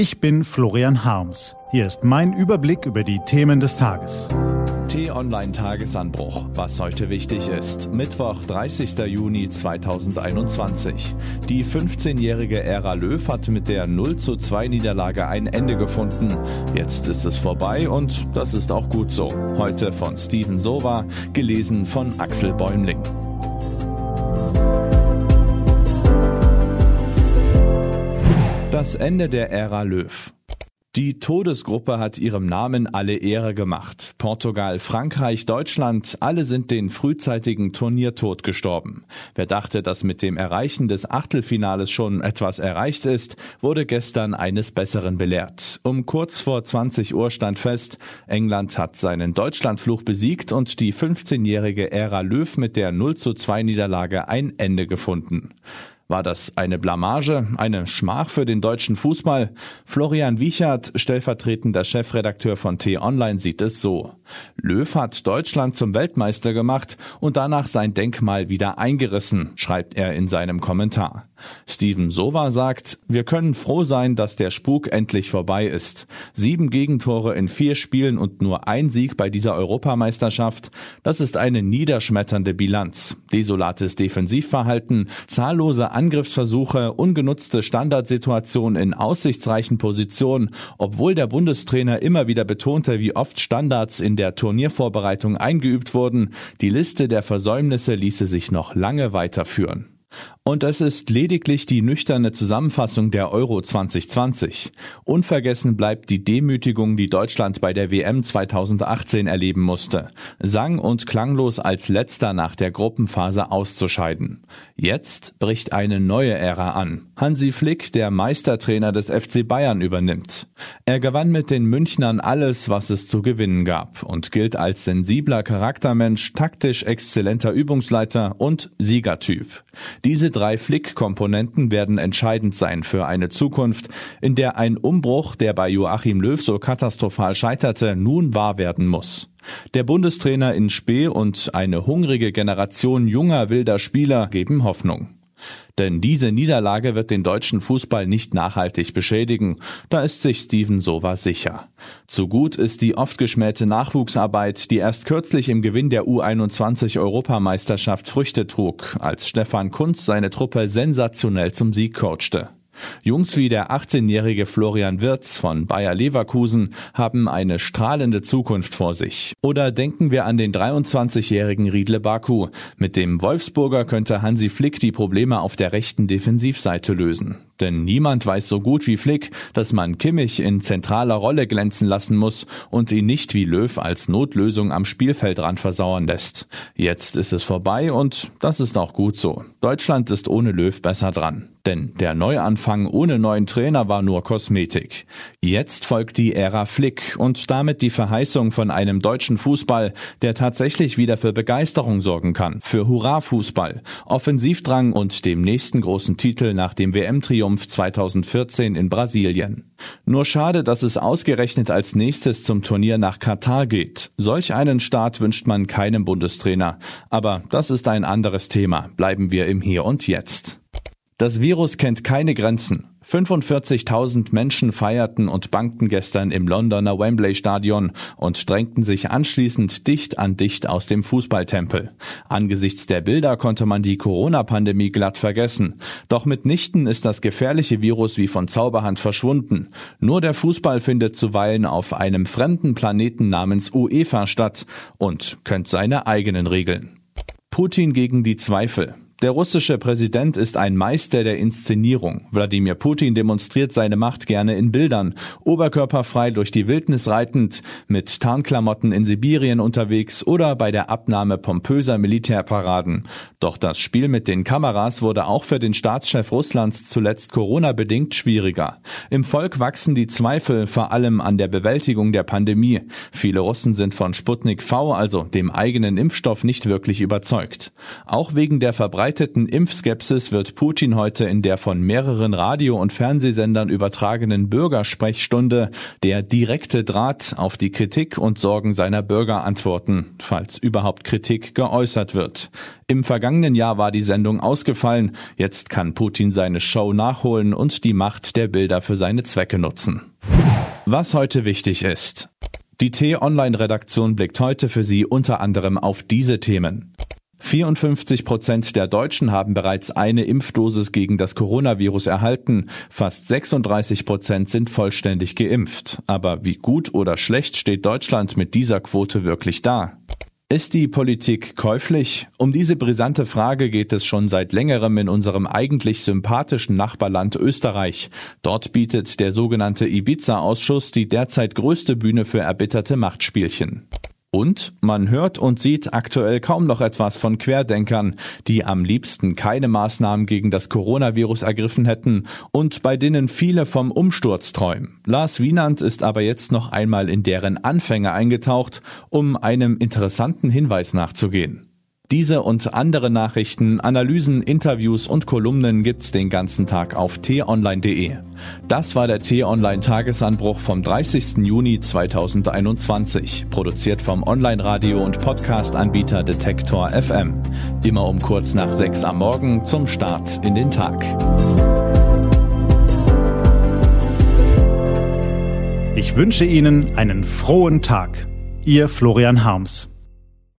Ich bin Florian Harms. Hier ist mein Überblick über die Themen des Tages. T-Online Tagesanbruch. Was heute wichtig ist. Mittwoch, 30. Juni 2021. Die 15-jährige Ära Löw hat mit der 0 zu 2 Niederlage ein Ende gefunden. Jetzt ist es vorbei und das ist auch gut so. Heute von Steven Sova, gelesen von Axel Bäumling. Das Ende der Ära Löw. Die Todesgruppe hat ihrem Namen alle Ehre gemacht. Portugal, Frankreich, Deutschland, alle sind den frühzeitigen Turniertod gestorben. Wer dachte, dass mit dem Erreichen des Achtelfinales schon etwas erreicht ist, wurde gestern eines Besseren belehrt. Um kurz vor 20 Uhr stand fest, England hat seinen Deutschlandfluch besiegt und die 15-jährige Ära Löw mit der 0 zu 2 Niederlage ein Ende gefunden. War das eine Blamage, eine Schmach für den deutschen Fußball? Florian Wiechert, stellvertretender Chefredakteur von T-Online, sieht es so. Löw hat Deutschland zum Weltmeister gemacht und danach sein Denkmal wieder eingerissen, schreibt er in seinem Kommentar. Steven Sova sagt, wir können froh sein, dass der Spuk endlich vorbei ist. Sieben Gegentore in vier Spielen und nur ein Sieg bei dieser Europameisterschaft, das ist eine niederschmetternde Bilanz. Desolates Defensivverhalten, zahllose Angriffsversuche, ungenutzte Standardsituationen in aussichtsreichen Positionen, obwohl der Bundestrainer immer wieder betonte, wie oft Standards in der Turniervorbereitung eingeübt wurden, die Liste der Versäumnisse ließe sich noch lange weiterführen. Und es ist lediglich die nüchterne Zusammenfassung der Euro 2020. Unvergessen bleibt die Demütigung, die Deutschland bei der WM 2018 erleben musste. Sang und klanglos als letzter nach der Gruppenphase auszuscheiden. Jetzt bricht eine neue Ära an. Hansi Flick, der Meistertrainer des FC Bayern, übernimmt. Er gewann mit den Münchnern alles, was es zu gewinnen gab und gilt als sensibler Charaktermensch, taktisch exzellenter Übungsleiter und Siegertyp. Diese drei Flick-Komponenten werden entscheidend sein für eine Zukunft, in der ein Umbruch, der bei Joachim Löw so katastrophal scheiterte, nun wahr werden muss. Der Bundestrainer in Spee und eine hungrige Generation junger wilder Spieler geben Hoffnung. Denn diese Niederlage wird den deutschen Fußball nicht nachhaltig beschädigen, da ist sich Steven Sova sicher. Zu gut ist die oft geschmähte Nachwuchsarbeit, die erst kürzlich im Gewinn der U21 Europameisterschaft Früchte trug, als Stefan Kunz seine Truppe sensationell zum Sieg coachte. Jungs wie der 18-jährige Florian Wirz von Bayer Leverkusen haben eine strahlende Zukunft vor sich. Oder denken wir an den 23-jährigen Riedle Baku. Mit dem Wolfsburger könnte Hansi Flick die Probleme auf der rechten Defensivseite lösen. Denn niemand weiß so gut wie Flick, dass man Kimmich in zentraler Rolle glänzen lassen muss und ihn nicht wie Löw als Notlösung am Spielfeldrand versauern lässt. Jetzt ist es vorbei und das ist auch gut so. Deutschland ist ohne Löw besser dran. Denn der Neuanfang ohne neuen Trainer war nur Kosmetik. Jetzt folgt die Ära Flick und damit die Verheißung von einem deutschen Fußball, der tatsächlich wieder für Begeisterung sorgen kann. Für Hurra-Fußball, Offensivdrang und dem nächsten großen Titel nach dem WM-Triumph 2014 in Brasilien. Nur schade, dass es ausgerechnet als nächstes zum Turnier nach Katar geht. Solch einen Start wünscht man keinem Bundestrainer. Aber das ist ein anderes Thema. Bleiben wir im Hier und Jetzt. Das Virus kennt keine Grenzen. 45.000 Menschen feierten und bankten gestern im Londoner Wembley Stadion und drängten sich anschließend dicht an dicht aus dem Fußballtempel. Angesichts der Bilder konnte man die Corona-Pandemie glatt vergessen. Doch mitnichten ist das gefährliche Virus wie von Zauberhand verschwunden. Nur der Fußball findet zuweilen auf einem fremden Planeten namens UEFA statt und kennt seine eigenen Regeln. Putin gegen die Zweifel. Der russische Präsident ist ein Meister der Inszenierung. Wladimir Putin demonstriert seine Macht gerne in Bildern, oberkörperfrei durch die Wildnis reitend, mit Tarnklamotten in Sibirien unterwegs oder bei der Abnahme pompöser Militärparaden. Doch das Spiel mit den Kameras wurde auch für den Staatschef Russlands zuletzt Corona-bedingt schwieriger. Im Volk wachsen die Zweifel vor allem an der Bewältigung der Pandemie. Viele Russen sind von Sputnik V, also dem eigenen Impfstoff, nicht wirklich überzeugt. Auch wegen der Verbreitung verbreiteten Impfskepsis wird Putin heute in der von mehreren Radio- und Fernsehsendern übertragenen Bürgersprechstunde der direkte Draht auf die Kritik und Sorgen seiner Bürger antworten, falls überhaupt Kritik geäußert wird. Im vergangenen Jahr war die Sendung ausgefallen, jetzt kann Putin seine Show nachholen und die Macht der Bilder für seine Zwecke nutzen. Was heute wichtig ist. Die T-Online-Redaktion blickt heute für Sie unter anderem auf diese Themen. 54 Prozent der Deutschen haben bereits eine Impfdosis gegen das Coronavirus erhalten. Fast 36 Prozent sind vollständig geimpft. Aber wie gut oder schlecht steht Deutschland mit dieser Quote wirklich da? Ist die Politik käuflich? Um diese brisante Frage geht es schon seit längerem in unserem eigentlich sympathischen Nachbarland Österreich. Dort bietet der sogenannte Ibiza-Ausschuss die derzeit größte Bühne für erbitterte Machtspielchen. Und man hört und sieht aktuell kaum noch etwas von Querdenkern, die am liebsten keine Maßnahmen gegen das Coronavirus ergriffen hätten und bei denen viele vom Umsturz träumen. Lars Wienand ist aber jetzt noch einmal in deren Anfänge eingetaucht, um einem interessanten Hinweis nachzugehen. Diese und andere Nachrichten, Analysen, Interviews und Kolumnen gibt's den ganzen Tag auf t-online.de. Das war der T-Online Tagesanbruch vom 30. Juni 2021, produziert vom Online-Radio und Podcast-Anbieter Detektor FM. Immer um kurz nach sechs am Morgen zum Start in den Tag. Ich wünsche Ihnen einen frohen Tag. Ihr Florian Harms.